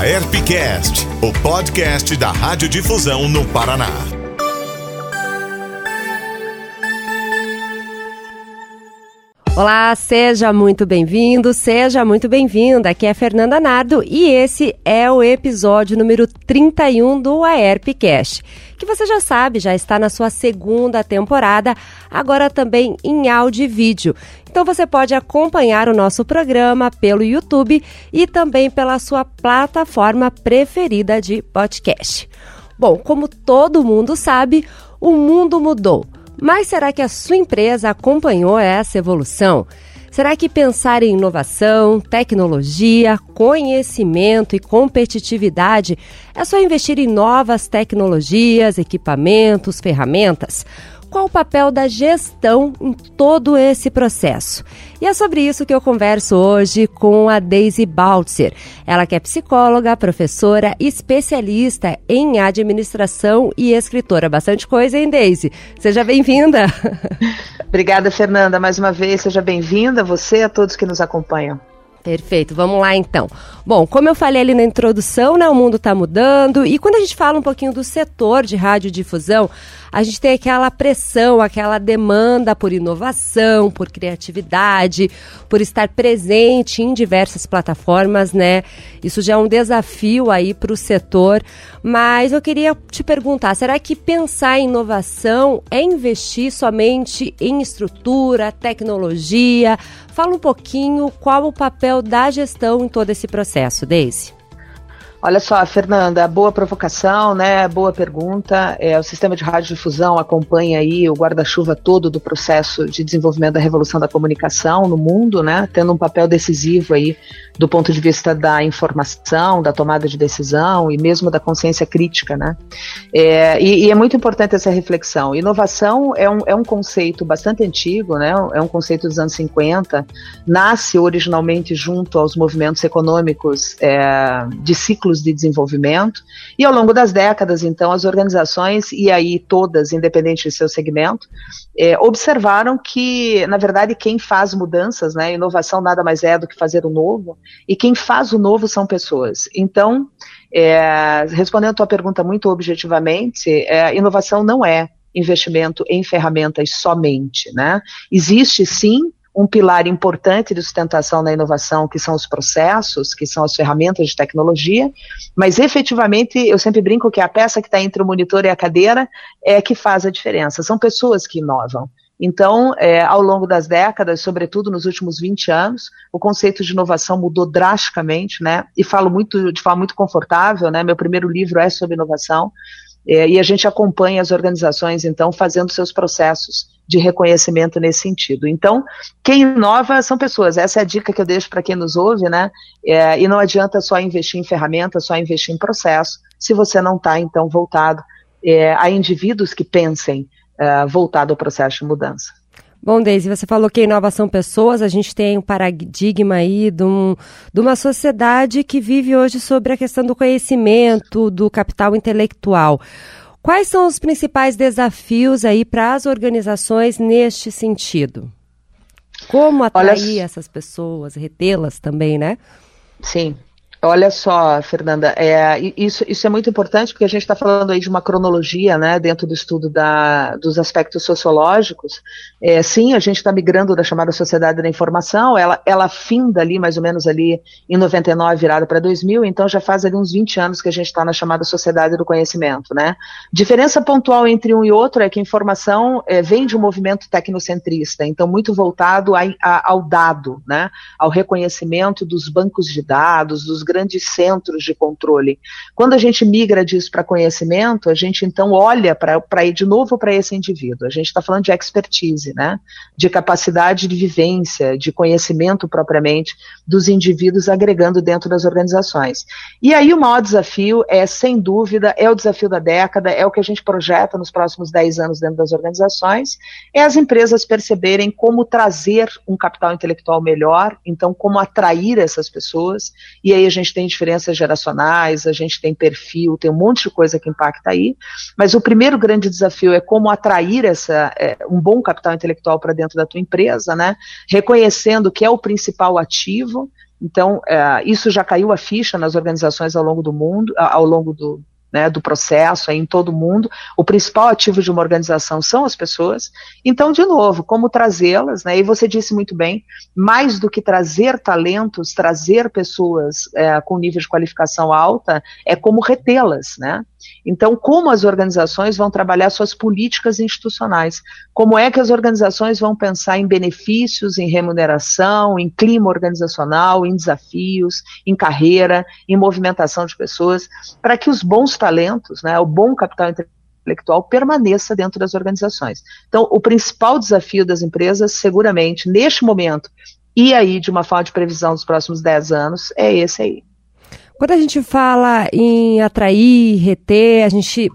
A Herpcast, o podcast da Radiodifusão no Paraná. Olá, seja muito bem-vindo, seja muito bem-vinda. Aqui é Fernanda Nardo e esse é o episódio número 31 do AERPcast, que você já sabe, já está na sua segunda temporada, agora também em áudio e vídeo. Então você pode acompanhar o nosso programa pelo YouTube e também pela sua plataforma preferida de podcast. Bom, como todo mundo sabe, o mundo mudou. Mas será que a sua empresa acompanhou essa evolução? Será que pensar em inovação, tecnologia, conhecimento e competitividade é só investir em novas tecnologias, equipamentos, ferramentas? Qual o papel da gestão em todo esse processo. E é sobre isso que eu converso hoje com a Daisy Baltzer. Ela que é psicóloga, professora, especialista em administração e escritora. Bastante coisa, hein, Daisy? Seja bem-vinda. Obrigada, Fernanda, mais uma vez. Seja bem-vinda, você e a todos que nos acompanham. Perfeito, vamos lá então. Bom, como eu falei ali na introdução, né, o mundo está mudando e quando a gente fala um pouquinho do setor de radiodifusão, a gente tem aquela pressão, aquela demanda por inovação, por criatividade, por estar presente em diversas plataformas, né? Isso já é um desafio aí para o setor. Mas eu queria te perguntar: será que pensar em inovação é investir somente em estrutura, tecnologia? Fala um pouquinho qual o papel da gestão em todo esse processo, Daisy. Olha só, Fernanda, boa provocação, né? Boa pergunta. É, o sistema de radiodifusão acompanha aí o guarda-chuva todo do processo de desenvolvimento da revolução da comunicação no mundo, né? Tendo um papel decisivo aí do ponto de vista da informação, da tomada de decisão e mesmo da consciência crítica, né? É, e, e, é muito importante essa reflexão. Inovação é um, é um conceito bastante antigo, né? É um conceito dos anos 50, nasce originalmente junto aos movimentos econômicos é, de ciclos de desenvolvimento e ao longo das décadas, então, as organizações, e aí todas, independente de seu segmento, é, observaram que, na verdade, quem faz mudanças, né? Inovação nada mais é do que fazer o novo, e quem faz o novo são pessoas. Então, é, respondendo a tua pergunta muito objetivamente, é, inovação não é investimento em ferramentas somente, né? Existe sim um pilar importante de sustentação na inovação, que são os processos, que são as ferramentas de tecnologia, mas efetivamente eu sempre brinco que a peça que está entre o monitor e a cadeira é que faz a diferença. São pessoas que inovam. Então, é, ao longo das décadas, sobretudo nos últimos 20 anos, o conceito de inovação mudou drasticamente, né? E falo muito de forma muito confortável, né? Meu primeiro livro é sobre inovação. É, e a gente acompanha as organizações, então, fazendo seus processos de reconhecimento nesse sentido. Então, quem inova são pessoas. Essa é a dica que eu deixo para quem nos ouve, né? É, e não adianta só investir em ferramentas, só investir em processo, se você não está, então, voltado é, a indivíduos que pensem uh, voltado ao processo de mudança. Bom, Deise, você falou que inovação pessoas, a gente tem um paradigma aí de, um, de, uma sociedade que vive hoje sobre a questão do conhecimento, do capital intelectual. Quais são os principais desafios aí para as organizações neste sentido? Como atrair Olha, essas pessoas, retê-las também, né? Sim, Olha só, Fernanda, é, isso, isso é muito importante porque a gente está falando aí de uma cronologia, né, dentro do estudo da, dos aspectos sociológicos. É, sim, a gente está migrando da chamada sociedade da informação, ela, ela finda ali, mais ou menos ali em 99, virada para 2000, então já faz ali uns 20 anos que a gente está na chamada sociedade do conhecimento, né. Diferença pontual entre um e outro é que a informação é, vem de um movimento tecnocentrista, então muito voltado a, a, ao dado, né, ao reconhecimento dos bancos de dados, dos grandes centros de controle. Quando a gente migra disso para conhecimento, a gente então olha para ir de novo para esse indivíduo. A gente está falando de expertise, né? De capacidade de vivência, de conhecimento propriamente dos indivíduos agregando dentro das organizações. E aí o maior desafio é, sem dúvida, é o desafio da década, é o que a gente projeta nos próximos 10 anos dentro das organizações, é as empresas perceberem como trazer um capital intelectual melhor, então como atrair essas pessoas, e aí a gente gente tem diferenças geracionais, a gente tem perfil, tem um monte de coisa que impacta aí, mas o primeiro grande desafio é como atrair essa, é, um bom capital intelectual para dentro da tua empresa, né? Reconhecendo que é o principal ativo, Então, é, isso já caiu a ficha nas organizações ao longo do mundo, ao longo do, né, do processo em todo mundo. O principal ativo de uma organização são as pessoas. Então, de novo, como trazê-las, né, e você disse muito bem, mais do que trazer talentos, trazer pessoas é, com nível de qualificação alta, é como retê-las, né? Então, como as organizações vão trabalhar suas políticas institucionais? Como é que as organizações vão pensar em benefícios, em remuneração, em clima organizacional, em desafios, em carreira, em movimentação de pessoas, para que os bons talentos, né, o bom capital intelectual permaneça dentro das organizações. Então, o principal desafio das empresas, seguramente, neste momento, e aí de uma forma de previsão dos próximos 10 anos, é esse aí. Quando a gente fala em atrair, reter, a gente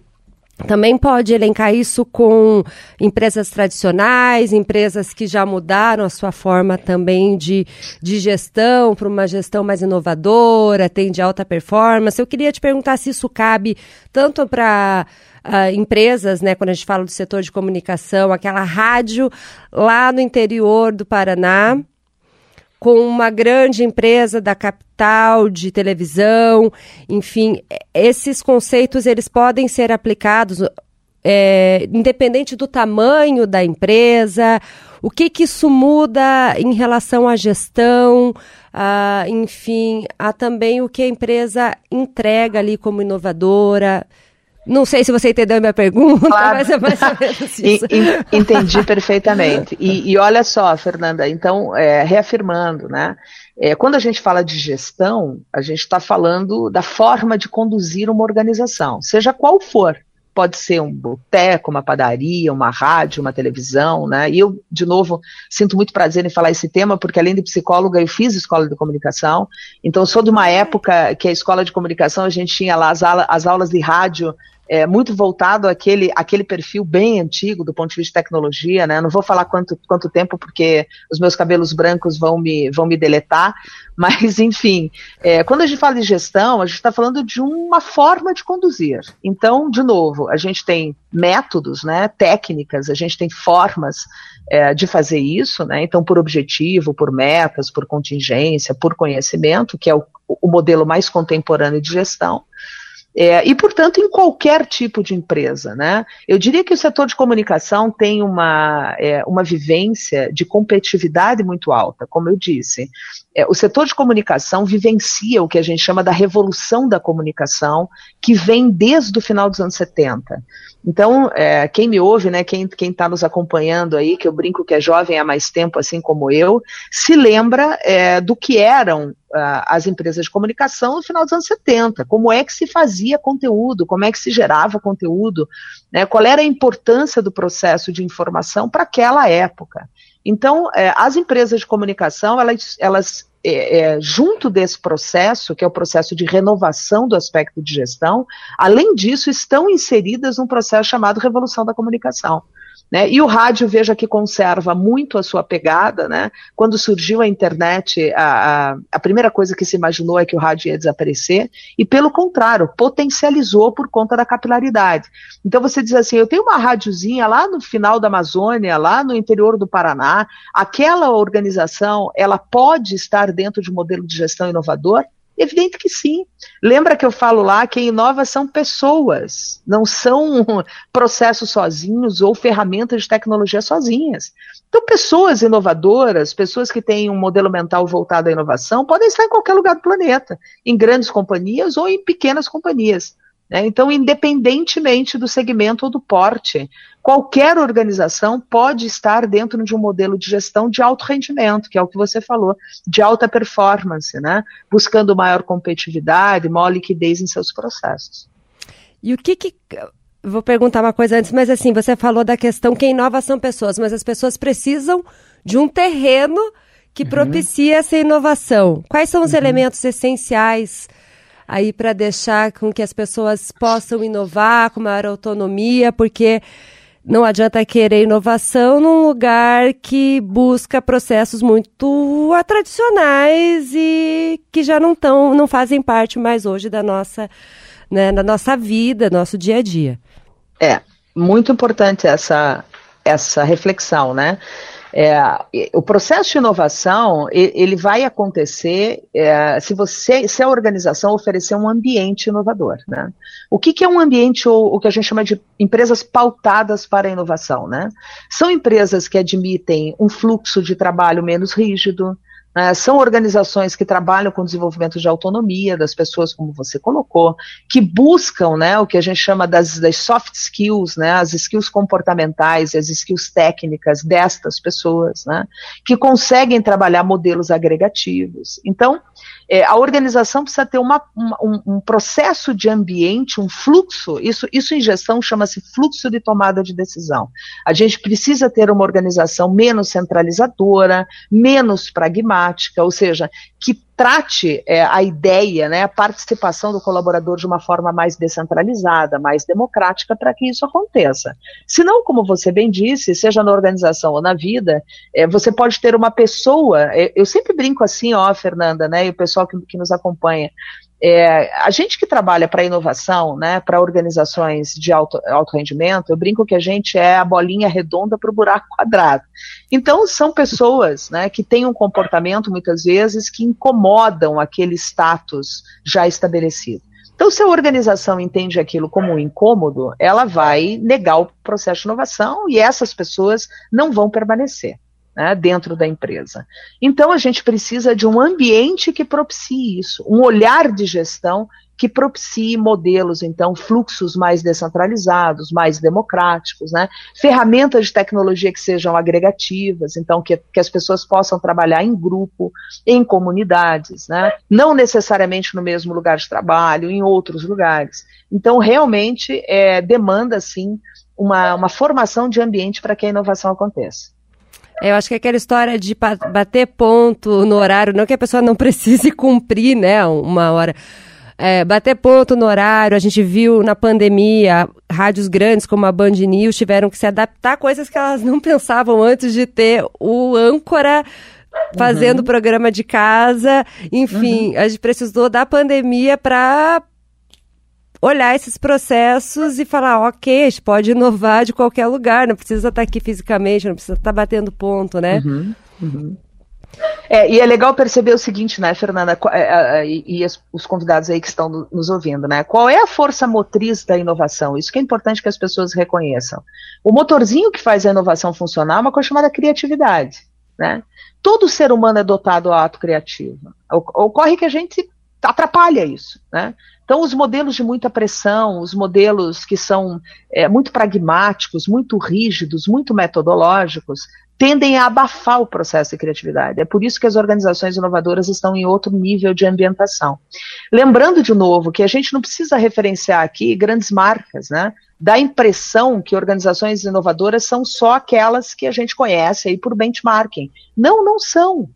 também pode elencar isso com empresas tradicionais, empresas que já mudaram a sua forma também de, de gestão para uma gestão mais inovadora, tem de alta performance. Eu queria te perguntar se isso cabe tanto para uh, empresas, né, quando a gente fala do setor de comunicação, aquela rádio lá no interior do Paraná com uma grande empresa da capital de televisão, enfim, esses conceitos eles podem ser aplicados é, independente do tamanho da empresa, o que, que isso muda em relação à gestão, a, enfim, a também o que a empresa entrega ali como inovadora. Não sei se você entendeu a minha pergunta, claro. mas é mais ou menos isso. Entendi perfeitamente. E, e, olha só, Fernanda, então, é, reafirmando, né? É, quando a gente fala de gestão, a gente está falando da forma de conduzir uma organização, seja qual for. Pode ser um boteco, uma padaria, uma rádio, uma televisão, né? E eu, de novo, sinto muito prazer em falar esse tema, porque além de psicóloga, eu fiz escola de comunicação. Então, sou de uma época que a escola de comunicação, a gente tinha lá as, as aulas de rádio é, muito voltado àquele, àquele perfil bem antigo do ponto de vista de tecnologia, né? Não vou falar quanto, quanto tempo, porque os meus cabelos brancos vão me, vão me deletar, mas, enfim, é, quando a gente fala de gestão, a gente está falando de uma forma de conduzir. Então, de novo, a gente tem métodos, né, técnicas, a gente tem formas é, de fazer isso, né? Então, por objetivo, por metas, por contingência, por conhecimento, que é o, o modelo mais contemporâneo de gestão. É, e, portanto, em qualquer tipo de empresa. Né? Eu diria que o setor de comunicação tem uma, é, uma vivência de competitividade muito alta, como eu disse. É, o setor de comunicação vivencia o que a gente chama da revolução da comunicação, que vem desde o final dos anos 70. Então, é, quem me ouve, né, quem está nos acompanhando aí, que eu brinco que é jovem há mais tempo, assim como eu, se lembra é, do que eram uh, as empresas de comunicação no final dos anos 70, como é que se fazia conteúdo, como é que se gerava conteúdo, né, qual era a importância do processo de informação para aquela época. Então, é, as empresas de comunicação, elas, elas é, é, junto desse processo, que é o processo de renovação do aspecto de gestão, além disso, estão inseridas num processo chamado Revolução da Comunicação. Né? E o rádio, veja que conserva muito a sua pegada. Né? Quando surgiu a internet, a, a, a, primeira coisa que se imaginou é que o rádio ia desaparecer, e pelo contrário, potencializou por conta da capilaridade. Então você diz assim: eu tenho uma rádiozinha lá no final da Amazônia, lá no interior do Paraná, aquela organização ela pode estar dentro de um modelo de gestão inovador? Evidente que sim. Lembra que eu falo lá que inova são pessoas, não são processos sozinhos ou ferramentas de tecnologia sozinhas. Então, pessoas inovadoras, pessoas que têm um modelo mental voltado à inovação, podem estar em qualquer lugar do planeta, em grandes companhias ou em pequenas companhias. Né? Então, independentemente do segmento ou do porte, qualquer organização pode estar dentro de um modelo de gestão de alto rendimento, que é o que você falou, de alta performance, né? buscando maior competitividade, maior liquidez em seus processos. E o que, que vou perguntar uma coisa antes, mas assim, você falou da questão que inova são pessoas, mas as pessoas precisam de um terreno que uhum. propicia essa inovação. Quais são os uhum. elementos essenciais aí para deixar com que as pessoas possam inovar com maior autonomia, porque não adianta querer inovação num lugar que busca processos muito tradicionais e que já não tão, não fazem parte mais hoje da nossa, né, da nossa vida, nosso dia a dia. É, muito importante essa, essa reflexão, né? É, o processo de inovação ele vai acontecer é, se você, se a organização oferecer um ambiente inovador. Né? O que, que é um ambiente ou o que a gente chama de empresas pautadas para a inovação? Né? São empresas que admitem um fluxo de trabalho menos rígido, né? São organizações que trabalham com desenvolvimento de autonomia das pessoas, como você colocou, que buscam né, o que a gente chama das, das soft skills, né, as skills comportamentais as skills técnicas destas pessoas, né, que conseguem trabalhar modelos agregativos. Então, é, a organização precisa ter uma, um, um, processo de ambiente, um fluxo, isso, isso em gestão chama-se fluxo de tomada de decisão. A gente precisa ter uma organização menos centralizadora, menos pragmática, ou seja, que trate é, a ideia, né, a participação do colaborador de uma forma mais descentralizada, mais democrática, para que isso aconteça. Se não, como você bem disse, seja na organização ou na vida, é, você pode ter uma pessoa, é, eu sempre brinco assim, ó, Fernanda, né, e o pessoal que, que nos acompanha, é, a gente que trabalha para inovação, né, para organizações de alto, alto rendimento, eu brinco que a gente é a bolinha redonda para o buraco quadrado. Então, são pessoas né, que têm um comportamento, muitas vezes, que incomodam aquele status já estabelecido. Então, se a organização entende aquilo como um incômodo, ela vai negar o processo de inovação e essas pessoas não vão permanecer né, dentro da empresa. Então, a gente precisa de um ambiente que propicie isso, um olhar de gestão que propicie modelos, então, fluxos mais descentralizados, mais democráticos, né? ferramentas de tecnologia que sejam agregativas, então, que, que as pessoas possam trabalhar em grupo, em comunidades, né? não necessariamente no mesmo lugar de trabalho, em outros lugares. Então, realmente, é, demanda, sim, uma, uma formação de ambiente para que a inovação aconteça. Eu acho que é aquela história de bater ponto no horário, não que a pessoa não precise cumprir, né, uma hora. É, bater ponto no horário, a gente viu na pandemia, rádios grandes como a Band News tiveram que se adaptar a coisas que elas não pensavam antes de ter o âncora fazendo uhum. programa de casa. Enfim, uhum. a gente precisou da pandemia para olhar esses processos e falar, ok, a gente pode inovar de qualquer lugar, não precisa estar aqui fisicamente, não precisa estar batendo ponto, né? Uhum, uhum. É, e é legal perceber o seguinte, né, Fernanda, é, é, e, e, os convidados aí que estão nos ouvindo, né? Qual é a força motriz da inovação? Isso que é importante que as pessoas reconheçam. O motorzinho que faz a inovação funcionar é uma coisa chamada criatividade, né? Todo ser humano é dotado ao ato criativo. Ocorre que a gente atrapalha isso, né? Então, os modelos de muita pressão, os modelos que são é, muito pragmáticos, muito rígidos, muito metodológicos, tendem a abafar o processo de criatividade. É por isso que as organizações inovadoras estão em outro nível de ambientação. Lembrando de novo que a gente não precisa referenciar aqui grandes marcas, né? Dá a impressão que organizações inovadoras são só aquelas que a gente conhece aí por benchmarking. Não, não são.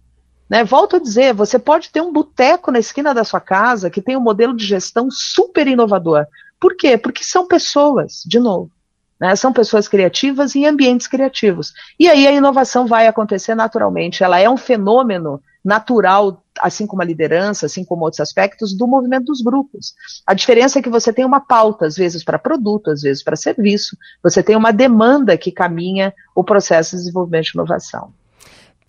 Né? Volto a dizer, você pode ter um boteco na esquina da sua casa que tem um modelo de gestão super inovador. Por quê? Porque são pessoas, de novo. Né? São pessoas criativas em ambientes criativos. E aí a inovação vai acontecer naturalmente. Ela é um fenômeno natural, assim como a liderança, assim como outros aspectos, do movimento dos grupos. A diferença é que você tem uma pauta, às vezes para produto, às vezes para serviço, você tem uma demanda que caminha o processo de desenvolvimento de inovação.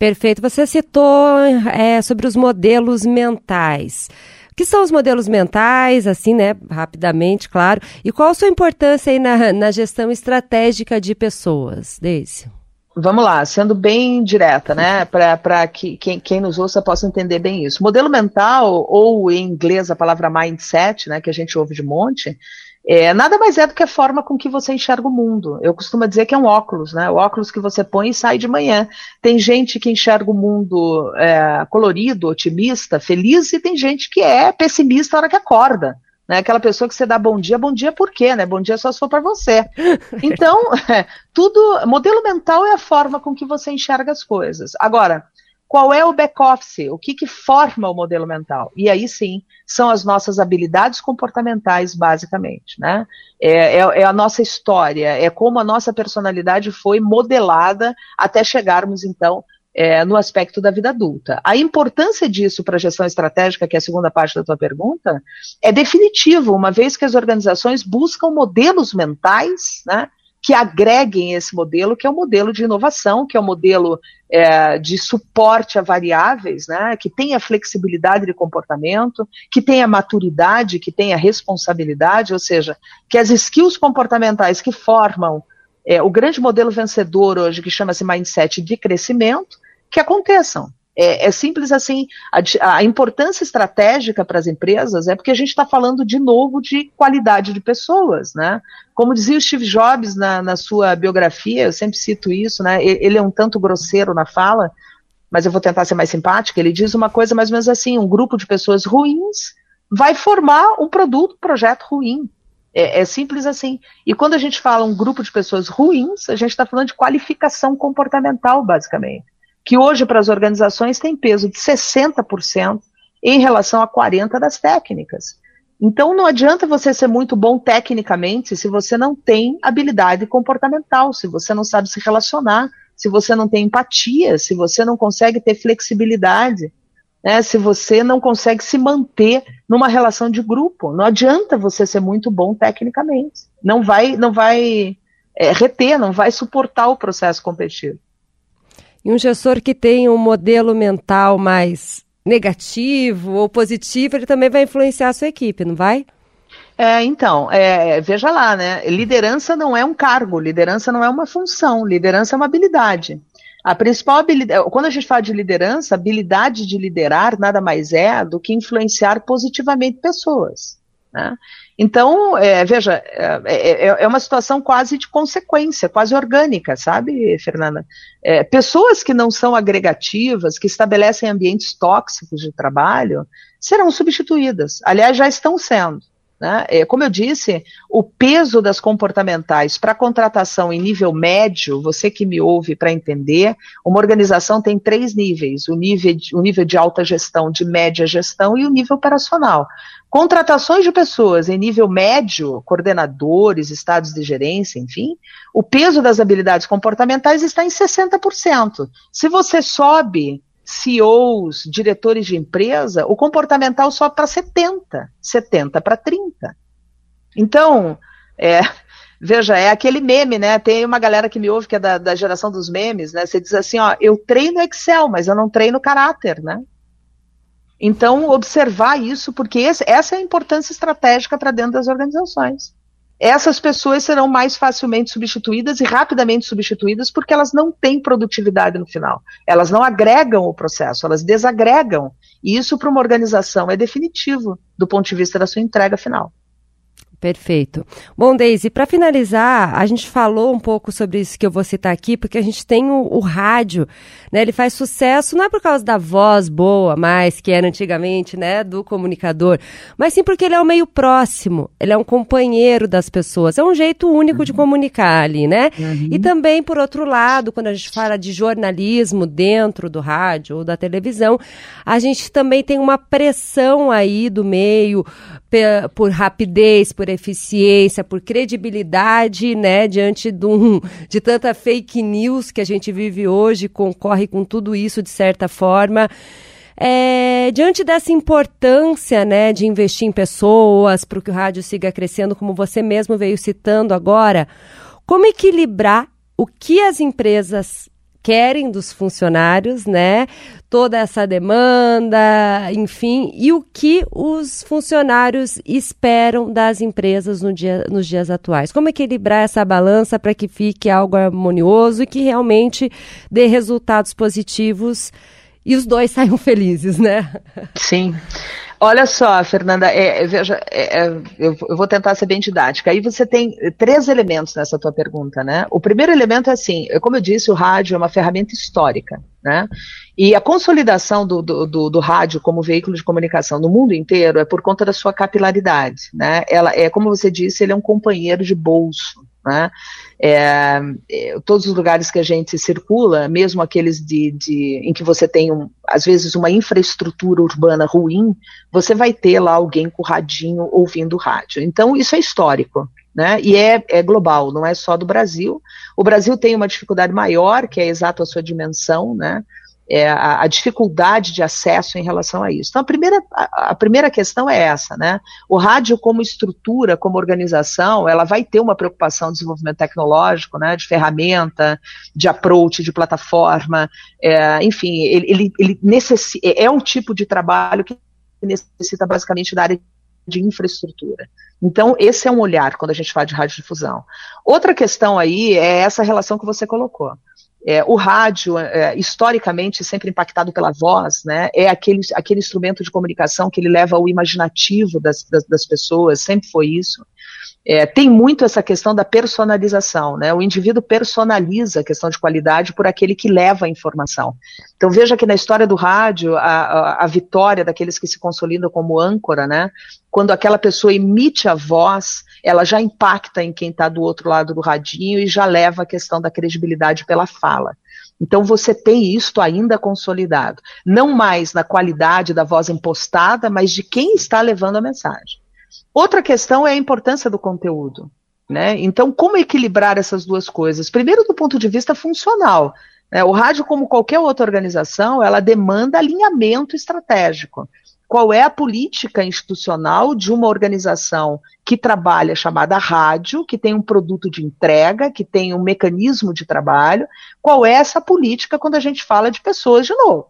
Perfeito. Você citou é, sobre os modelos mentais. O que são os modelos mentais, assim, né? Rapidamente, claro. E qual a sua importância aí na, na gestão estratégica de pessoas, Deise? Vamos lá, sendo bem direta, né? Para que quem, quem nos ouça possa entender bem isso. Modelo mental, ou em inglês a palavra mindset, né? Que a gente ouve de monte, é, nada mais é do que a forma com que você enxerga o mundo. Eu costumo dizer que é um óculos, né? O óculos que você põe e sai de manhã. Tem gente que enxerga o mundo é, colorido, otimista, feliz, e tem gente que é pessimista na hora que acorda. Né? Aquela pessoa que você dá bom dia, bom dia por quê, né? Bom dia só se for para você. Então, é, tudo. Modelo mental é a forma com que você enxerga as coisas. Agora, qual é o back-office? O que, que forma o modelo mental? E aí sim, são as nossas habilidades comportamentais, basicamente. Né? É, é, é, a nossa história, é como a nossa personalidade foi modelada até chegarmos, então, é, no aspecto da vida adulta. A importância disso para a gestão estratégica, que é a segunda parte da tua pergunta, é definitiva, uma vez que as organizações buscam modelos mentais, né? Que agreguem esse modelo, que é o um modelo de inovação, que é o um modelo é, de suporte a variáveis, né, que tenha flexibilidade de comportamento, que tenha maturidade, que tenha responsabilidade, ou seja, que as skills comportamentais que formam é, o grande modelo vencedor hoje, que chama-se mindset de crescimento, que aconteçam. É, é simples assim. A, a importância estratégica para as empresas é porque a gente está falando de novo de qualidade de pessoas, né? Como dizia o Steve Jobs na, na sua biografia, eu sempre cito isso, né? Ele é um tanto grosseiro na fala, mas eu vou tentar ser mais simpática. Ele diz uma coisa mais ou menos assim: um grupo de pessoas ruins vai formar um produto, um projeto ruim. É, é, simples assim. E quando a gente fala um grupo de pessoas ruins, a gente está falando de qualificação comportamental, basicamente que hoje para as organizações tem peso de 60% em relação a 40% das técnicas. Então não adianta você ser muito bom tecnicamente se você não tem habilidade comportamental, se você não sabe se relacionar, se você não tem empatia, se você não consegue ter flexibilidade, né, se você não consegue se manter numa relação de grupo. Não adianta você ser muito bom tecnicamente. Não vai, não vai é, reter, não vai suportar o processo competitivo. E um gestor que tem um modelo mental mais negativo ou positivo, ele também vai influenciar a sua equipe, não vai? É, então, é, veja lá, né? Liderança não é um cargo, liderança não é uma função, liderança é uma habilidade. A principal habilidade, quando a gente fala de liderança, habilidade de liderar nada mais é do que influenciar positivamente pessoas. Né? Então, é, veja, é, é, é, uma situação quase de consequência, quase orgânica, sabe, Fernanda? É, pessoas que não são agregativas, que estabelecem ambientes tóxicos de trabalho, serão substituídas. Aliás, já estão sendo. Né? É, como eu disse, o peso das comportamentais para contratação em nível médio, você que me ouve para entender, uma organização tem três níveis: o nível, de, o nível de alta gestão, de média gestão e o nível operacional. Contratações de pessoas em nível médio, coordenadores, estados de gerência, enfim, o peso das habilidades comportamentais está em 60%. Se você sobe CEOs, diretores de empresa, o comportamental sobe para 70, 70 para 30. Então, é, veja, é aquele meme, né? Tem uma galera que me ouve que é da, da geração dos memes, né? Você diz assim, ó, eu treino Excel, mas eu não treino caráter, né? Então, observar isso, porque esse, essa é a importância estratégica para dentro das organizações essas pessoas serão mais facilmente substituídas e rapidamente substituídas porque elas não têm produtividade no final. Elas não agregam o processo, elas desagregam. E isso para uma organização é definitivo do ponto de vista da sua entrega final. Perfeito. Bom, Deise, para finalizar, a gente falou um pouco sobre isso que eu vou citar aqui, porque a gente tem o, o, rádio, né? Ele faz sucesso não é por causa da voz boa, mais que era antigamente, né, do comunicador, mas sim porque ele é o meio próximo, ele é um companheiro das pessoas, é um jeito único uhum. de comunicar ali, né? Uhum. E também, por outro lado, quando a gente fala de jornalismo dentro do rádio ou da televisão, a gente também tem uma pressão aí do meio por rapidez, por eficiência, por credibilidade, né, diante de, um, de tanta fake news que a gente vive hoje, concorre com tudo isso de certa forma. É, diante dessa importância né, de investir em pessoas para que o rádio siga crescendo, como você mesmo veio citando agora, como equilibrar o que as empresas querem dos funcionários, né? Toda essa demanda, enfim, e o que os funcionários esperam das empresas no dia, nos dias atuais. Como equilibrar essa balança para que fique algo harmonioso e que realmente dê resultados positivos e os dois saiam felizes, né? Sim. Olha só, Fernanda, é, é, veja, é, é, eu, eu, vou tentar ser bem didática. Aí você tem três elementos nessa tua pergunta, né? O primeiro elemento é assim, é como eu disse, o rádio é uma ferramenta histórica, né? E a consolidação do, do, do, do, rádio como veículo de comunicação no mundo inteiro é por conta da sua capilaridade, né? Ela é, como você disse, ele é um companheiro de bolso, né? É, é, todos os lugares que a gente circula, mesmo aqueles de, de, em que você tem, um, às vezes, uma infraestrutura urbana ruim, você vai ter lá alguém com radinho ouvindo rádio. Então, isso é histórico. Né? E é, é global, não é só do Brasil. O Brasil tem uma dificuldade maior, que é exato a sua dimensão, né? É, a, a, dificuldade de acesso em relação a isso. Então, a primeira, a, a, primeira questão é essa, né? O rádio, como estrutura, como organização, ela vai ter uma preocupação de desenvolvimento tecnológico, né? De ferramenta, de approach, de plataforma, é, enfim, ele, ele, ele necessita, é um tipo de trabalho que necessita basicamente da área de infraestrutura. Então, esse é um olhar quando a gente fala de radiodifusão. Outra questão aí é essa relação que você colocou. É, o rádio, é, historicamente, sempre impactado pela voz, né, é aquele, aquele instrumento de comunicação que ele leva ao imaginativo das, das, das pessoas, sempre foi isso. É, tem muito essa questão da personalização, né? O indivíduo personaliza a questão de qualidade por aquele que leva a informação. Então veja que na história do rádio, a, a, a vitória daqueles que se consolidam como âncora, né? Quando aquela pessoa emite a voz, ela já impacta em quem está do outro lado do radinho e já leva a questão da credibilidade pela fala. Então você tem isto ainda consolidado, não mais na qualidade da voz impostada, mas de quem está levando a mensagem. Outra questão é a importância do conteúdo. Né? Então, como equilibrar essas duas coisas? Primeiro, do ponto de vista funcional. Né? O rádio, como qualquer outra organização, ela demanda alinhamento estratégico. Qual é a política institucional de uma organização que trabalha chamada rádio, que tem um produto de entrega, que tem um mecanismo de trabalho? Qual é essa política quando a gente fala de pessoas de novo?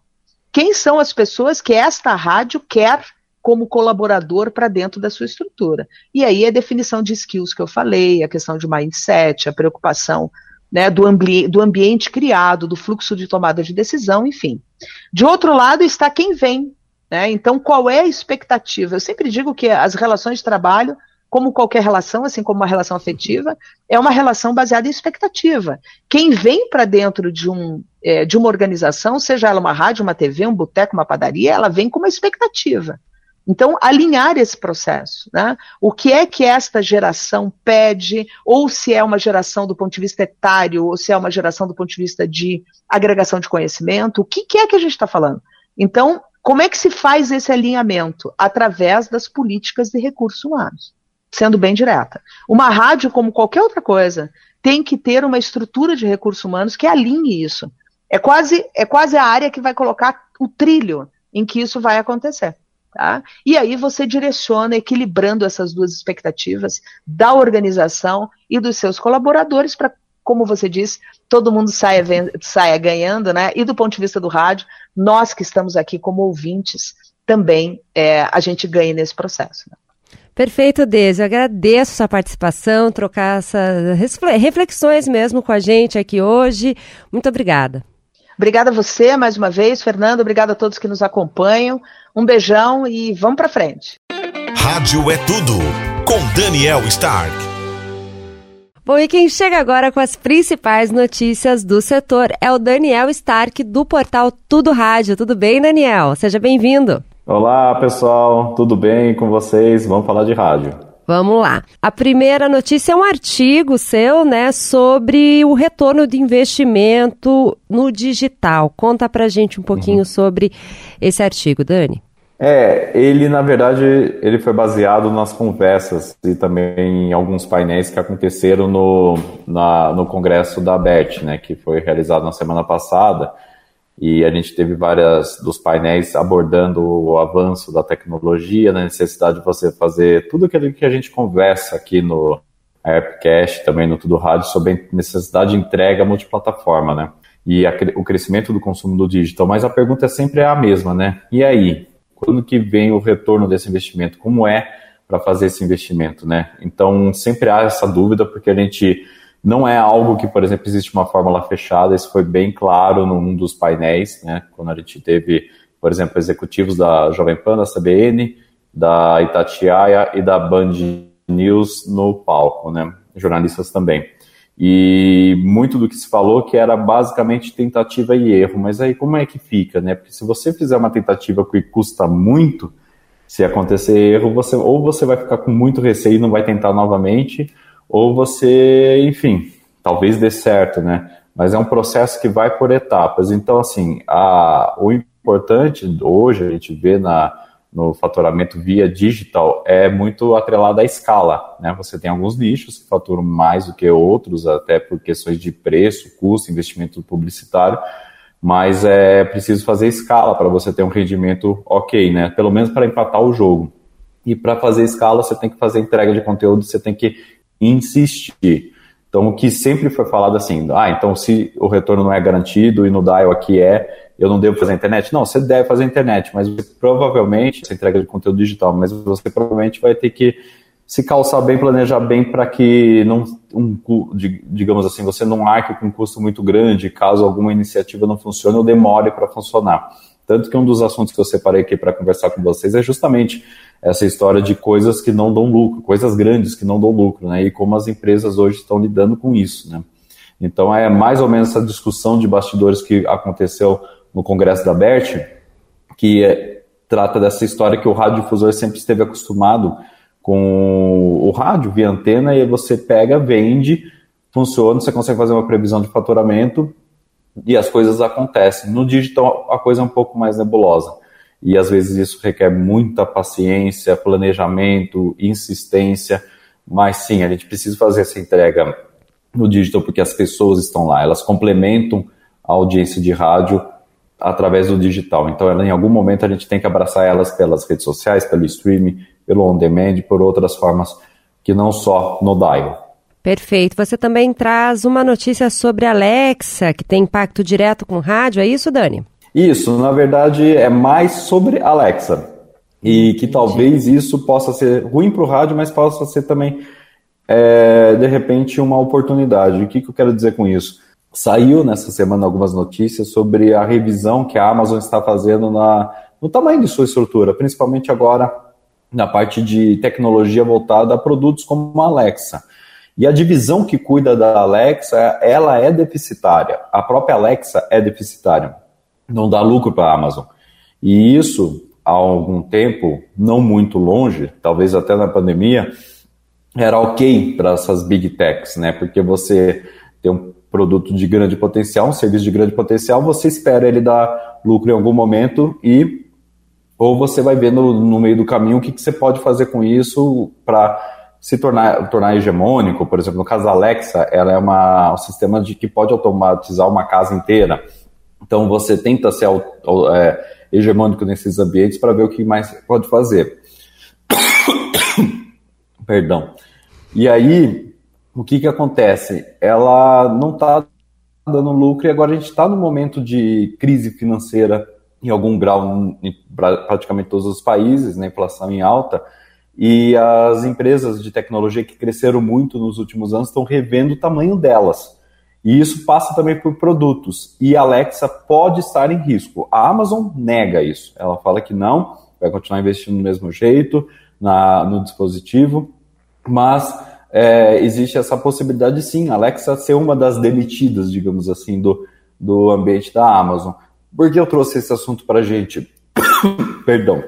Quem são as pessoas que esta rádio quer como colaborador para dentro da sua estrutura. E aí a definição de skills que eu falei, a questão de mindset, a preocupação né, do, ambi do ambiente criado, do fluxo de tomada de decisão, enfim. De outro lado está quem vem. Né? Então, qual é a expectativa? Eu sempre digo que as relações de trabalho, como qualquer relação, assim como uma relação afetiva, é uma relação baseada em expectativa. Quem vem para dentro de, um, é, de uma organização, seja ela uma rádio, uma TV, um boteco, uma padaria, ela vem com uma expectativa. Então, alinhar esse processo. Né? O que é que esta geração pede, ou se é uma geração do ponto de vista etário, ou se é uma geração do ponto de vista de agregação de conhecimento, o que, que é que a gente está falando? Então, como é que se faz esse alinhamento? Através das políticas de recursos humanos, sendo bem direta. Uma rádio, como qualquer outra coisa, tem que ter uma estrutura de recursos humanos que alinhe isso. É quase, é quase a área que vai colocar o trilho em que isso vai acontecer. Tá? E aí você direciona, equilibrando essas duas expectativas da organização e dos seus colaboradores para, como você disse, todo mundo saia, saia ganhando, né? E do ponto de vista do rádio, nós que estamos aqui como ouvintes, também é, a gente ganha nesse processo. Né? Perfeito, Deise. Eu agradeço sua participação, trocar essas reflexões mesmo com a gente aqui hoje. Muito obrigada. Obrigada a você mais uma vez, Fernando. Obrigada a todos que nos acompanham. Um beijão e vamos para frente. Rádio é tudo com Daniel Stark. Bom, e quem chega agora com as principais notícias do setor é o Daniel Stark do portal Tudo Rádio. Tudo bem, Daniel? Seja bem-vindo. Olá, pessoal. Tudo bem com vocês? Vamos falar de rádio. Vamos lá. A primeira notícia é um artigo seu, né, sobre o retorno de investimento no digital. Conta pra gente um pouquinho uhum. sobre esse artigo, Dani. É, ele na verdade ele foi baseado nas conversas e também em alguns painéis que aconteceram no, na, no congresso da BET, né, que foi realizado na semana passada e a gente teve várias dos painéis abordando o avanço da tecnologia, a necessidade de você fazer tudo aquilo que a gente conversa aqui no AirPcast, também no Tudo Rádio, sobre a necessidade de entrega multiplataforma, né? E a, o crescimento do consumo do digital. Mas a pergunta é sempre a mesma, né? E aí? Quando que vem o retorno desse investimento? Como é para fazer esse investimento, né? Então, sempre há essa dúvida, porque a gente não é algo que, por exemplo, existe uma fórmula fechada, isso foi bem claro num dos painéis, né, quando a gente teve, por exemplo, executivos da Jovem Pan, da CBN, da Itatiaia e da Band News no palco, né, jornalistas também. E muito do que se falou que era basicamente tentativa e erro, mas aí como é que fica, né? Porque se você fizer uma tentativa que custa muito, se acontecer erro, você ou você vai ficar com muito receio e não vai tentar novamente, ou você, enfim, talvez dê certo, né? Mas é um processo que vai por etapas. Então, assim, a, o importante hoje a gente vê na, no faturamento via digital é muito atrelado à escala, né? Você tem alguns nichos que faturam mais do que outros, até por questões de preço, custo, investimento publicitário, mas é preciso fazer escala para você ter um rendimento ok, né? Pelo menos para empatar o jogo. E para fazer escala, você tem que fazer entrega de conteúdo, você tem que insistir. Então, o que sempre foi falado assim, ah, então se o retorno não é garantido e no dial aqui é, eu não devo fazer internet? Não, você deve fazer internet, mas você provavelmente, essa entrega de conteúdo digital, mas você provavelmente vai ter que se calçar bem, planejar bem para que não, um, digamos assim, você não arque com um custo muito grande, caso alguma iniciativa não funcione ou demore para funcionar. Tanto que um dos assuntos que eu separei aqui para conversar com vocês é justamente essa história de coisas que não dão lucro, coisas grandes que não dão lucro, né? E como as empresas hoje estão lidando com isso, né? Então é mais ou menos essa discussão de bastidores que aconteceu no Congresso da BERT, que é, trata dessa história que o radiodifusor sempre esteve acostumado com o rádio via antena e você pega, vende, funciona, você consegue fazer uma previsão de faturamento e as coisas acontecem. No digital a coisa é um pouco mais nebulosa e às vezes isso requer muita paciência, planejamento, insistência, mas sim, a gente precisa fazer essa entrega no digital porque as pessoas estão lá, elas complementam a audiência de rádio através do digital. Então, em algum momento a gente tem que abraçar elas pelas redes sociais, pelo streaming, pelo on-demand, por outras formas que não só no dial. Perfeito. Você também traz uma notícia sobre a Alexa, que tem impacto direto com rádio, é isso, Dani? Isso, na verdade, é mais sobre Alexa. E que talvez isso possa ser ruim para o rádio, mas possa ser também, é, de repente, uma oportunidade. O que, que eu quero dizer com isso? Saiu nessa semana algumas notícias sobre a revisão que a Amazon está fazendo na, no tamanho de sua estrutura, principalmente agora na parte de tecnologia voltada a produtos como a Alexa. E a divisão que cuida da Alexa, ela é deficitária. A própria Alexa é deficitária. Não dá lucro para a Amazon. E isso, há algum tempo, não muito longe, talvez até na pandemia, era ok para essas big techs, né? Porque você tem um produto de grande potencial, um serviço de grande potencial, você espera ele dar lucro em algum momento e ou você vai ver no, no meio do caminho o que, que você pode fazer com isso para se tornar, tornar hegemônico. Por exemplo, no caso da Alexa, ela é uma, um sistema de que pode automatizar uma casa inteira. Então você tenta ser é, hegemônico nesses ambientes para ver o que mais pode fazer. Perdão. E aí, o que, que acontece? Ela não está dando lucro e agora a gente está no momento de crise financeira em algum grau em praticamente todos os países, né, inflação em alta, e as empresas de tecnologia que cresceram muito nos últimos anos estão revendo o tamanho delas. E isso passa também por produtos. E a Alexa pode estar em risco. A Amazon nega isso. Ela fala que não, vai continuar investindo do mesmo jeito na, no dispositivo, mas é, existe essa possibilidade sim, Alexa ser uma das demitidas, digamos assim, do, do ambiente da Amazon. Por que eu trouxe esse assunto para a gente? Perdão.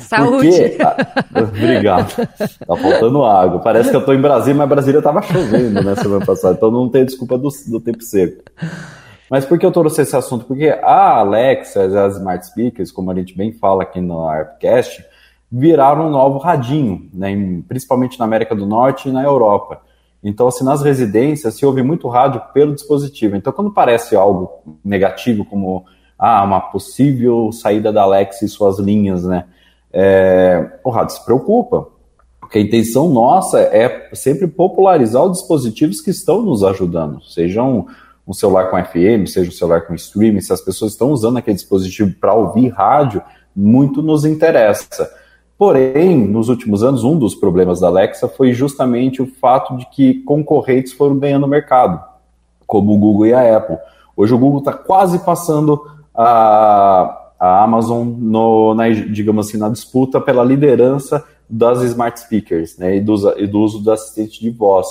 Saúde. Porque, ah, obrigado. Tá faltando água. Parece que eu estou em Brasília, mas Brasília estava chovendo na semana passada, então não tem desculpa do, do tempo seco. Mas por que eu trouxe esse assunto? Porque a Alexa, as smart speakers, como a gente bem fala aqui no ARPcast, viraram um novo radinho, né, principalmente na América do Norte e na Europa. Então, assim, nas residências se ouve muito rádio pelo dispositivo. Então, quando parece algo negativo, como ah, uma possível saída da Alexa e suas linhas, né? É, o rádio se preocupa, porque a intenção nossa é sempre popularizar os dispositivos que estão nos ajudando, seja um, um celular com FM, seja um celular com streaming, se as pessoas estão usando aquele dispositivo para ouvir rádio, muito nos interessa. Porém, nos últimos anos, um dos problemas da Alexa foi justamente o fato de que concorrentes foram ganhando mercado, como o Google e a Apple. Hoje o Google está quase passando a, a Amazon no, na, digamos assim, na disputa pela liderança das smart speakers né, e, do, e do uso do assistente de voz.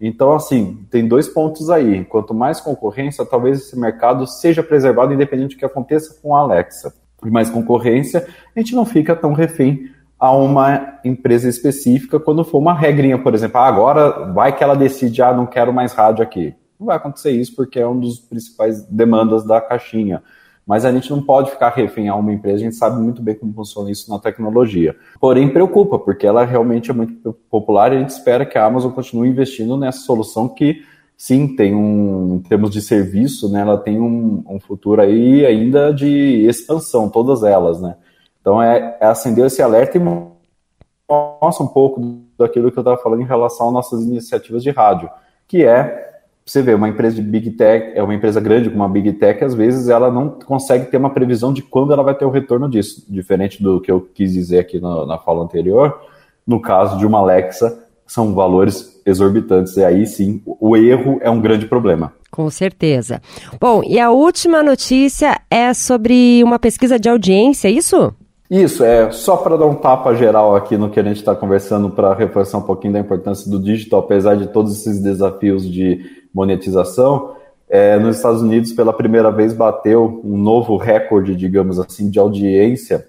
Então, assim, tem dois pontos aí. Quanto mais concorrência, talvez esse mercado seja preservado, independente do que aconteça com a Alexa. E mais concorrência, a gente não fica tão refém a uma empresa específica quando for uma regrinha, por exemplo, ah, agora vai que ela decide, ah, não quero mais rádio aqui. Não vai acontecer isso porque é um dos principais demandas da caixinha. Mas a gente não pode ficar refém a uma empresa, a gente sabe muito bem como funciona isso na tecnologia. Porém, preocupa, porque ela realmente é muito popular e a gente espera que a Amazon continue investindo nessa solução que sim, tem um, em termos de serviço, né, ela tem um, um futuro aí ainda de expansão, todas elas, né. Então é, é acender esse alerta e mostra um pouco daquilo que eu estava falando em relação às nossas iniciativas de rádio, que é você vê, uma empresa de Big Tech, é uma empresa grande como uma Big Tech, às vezes ela não consegue ter uma previsão de quando ela vai ter o retorno disso. Diferente do que eu quis dizer aqui no, na fala anterior, no caso de uma Alexa, são valores exorbitantes. E aí sim, o erro é um grande problema. Com certeza. Bom, e a última notícia é sobre uma pesquisa de audiência, é isso? Isso, é só para dar um tapa geral aqui no que a gente está conversando, para reforçar um pouquinho da importância do digital, apesar de todos esses desafios de monetização. É, nos Estados Unidos, pela primeira vez, bateu um novo recorde, digamos assim, de audiência.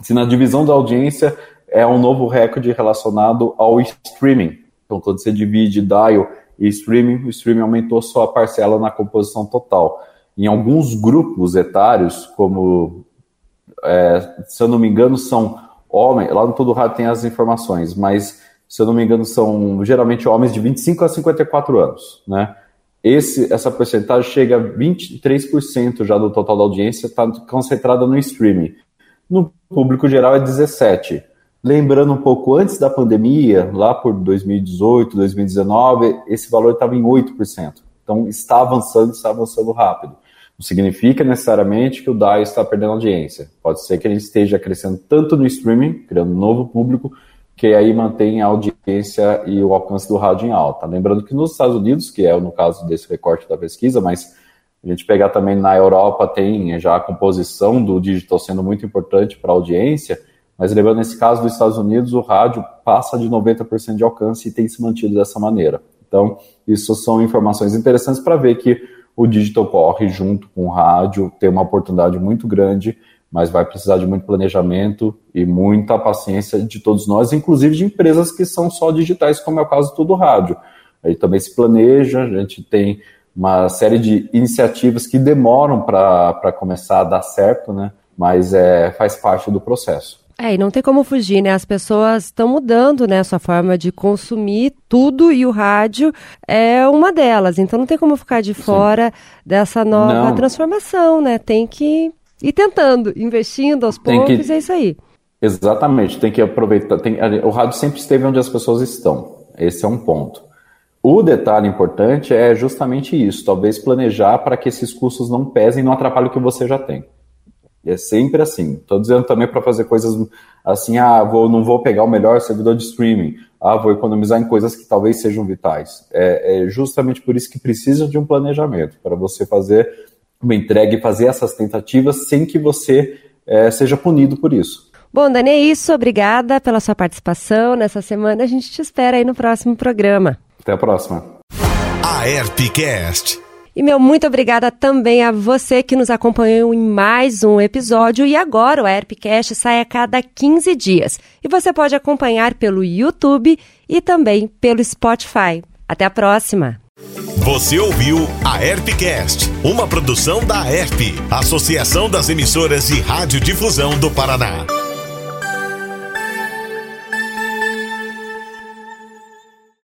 Se na divisão da audiência é um novo recorde relacionado ao streaming. Então, quando você divide dial e streaming, o streaming aumentou sua parcela na composição total. Em alguns grupos etários, como é, se eu não me engano, são homens, lá no Todo Rádio tem as informações, mas se eu não me engano, são geralmente homens de 25 a 54 anos, né? Esse, essa porcentagem chega a 23% já do total da audiência, está concentrada no streaming. No público geral é 17%. Lembrando um pouco antes da pandemia, lá por 2018, 2019, esse valor estava em 8%. Então está avançando, está avançando rápido. Não significa necessariamente que o DAI está perdendo audiência. Pode ser que ele esteja crescendo tanto no streaming, criando um novo público, que aí mantém a audiência e o alcance do rádio em alta. Lembrando que nos Estados Unidos, que é no caso desse recorte da pesquisa, mas a gente pegar também na Europa, tem já a composição do digital sendo muito importante para a audiência, mas lembrando nesse caso dos Estados Unidos, o rádio passa de 90% de alcance e tem se mantido dessa maneira. Então, isso são informações interessantes para ver que o digital corre junto com o rádio, tem uma oportunidade muito grande, mas vai precisar de muito planejamento e muita paciência de todos nós, inclusive de empresas que são só digitais, como é o caso do Rádio. Aí também se planeja, a gente tem uma série de iniciativas que demoram para começar a dar certo, né? mas é, faz parte do processo. É, e não tem como fugir, né? As pessoas estão mudando, né, sua forma de consumir tudo e o rádio é uma delas. Então não tem como ficar de fora Sim. dessa nova não. transformação, né? Tem que ir tentando, investindo aos tem poucos, que... é isso aí. Exatamente, tem que aproveitar. Tem... O rádio sempre esteve onde as pessoas estão. Esse é um ponto. O detalhe importante é justamente isso, talvez planejar para que esses custos não pesem e não atrapalhem o que você já tem. É sempre assim. Estou dizendo também para fazer coisas assim, ah, vou, não vou pegar o melhor servidor de streaming, ah, vou economizar em coisas que talvez sejam vitais. É, é justamente por isso que precisa de um planejamento, para você fazer uma entrega e fazer essas tentativas sem que você é, seja punido por isso. Bom, Dani, é isso. Obrigada pela sua participação nessa semana. A gente te espera aí no próximo programa. Até a próxima. A Herpcast e meu muito obrigada também a você que nos acompanhou em mais um episódio. E agora o Airpcast sai a cada 15 dias. E você pode acompanhar pelo YouTube e também pelo Spotify. Até a próxima! Você ouviu a Herpcast, uma produção da Herp, Associação das Emissoras de Radiodifusão do Paraná.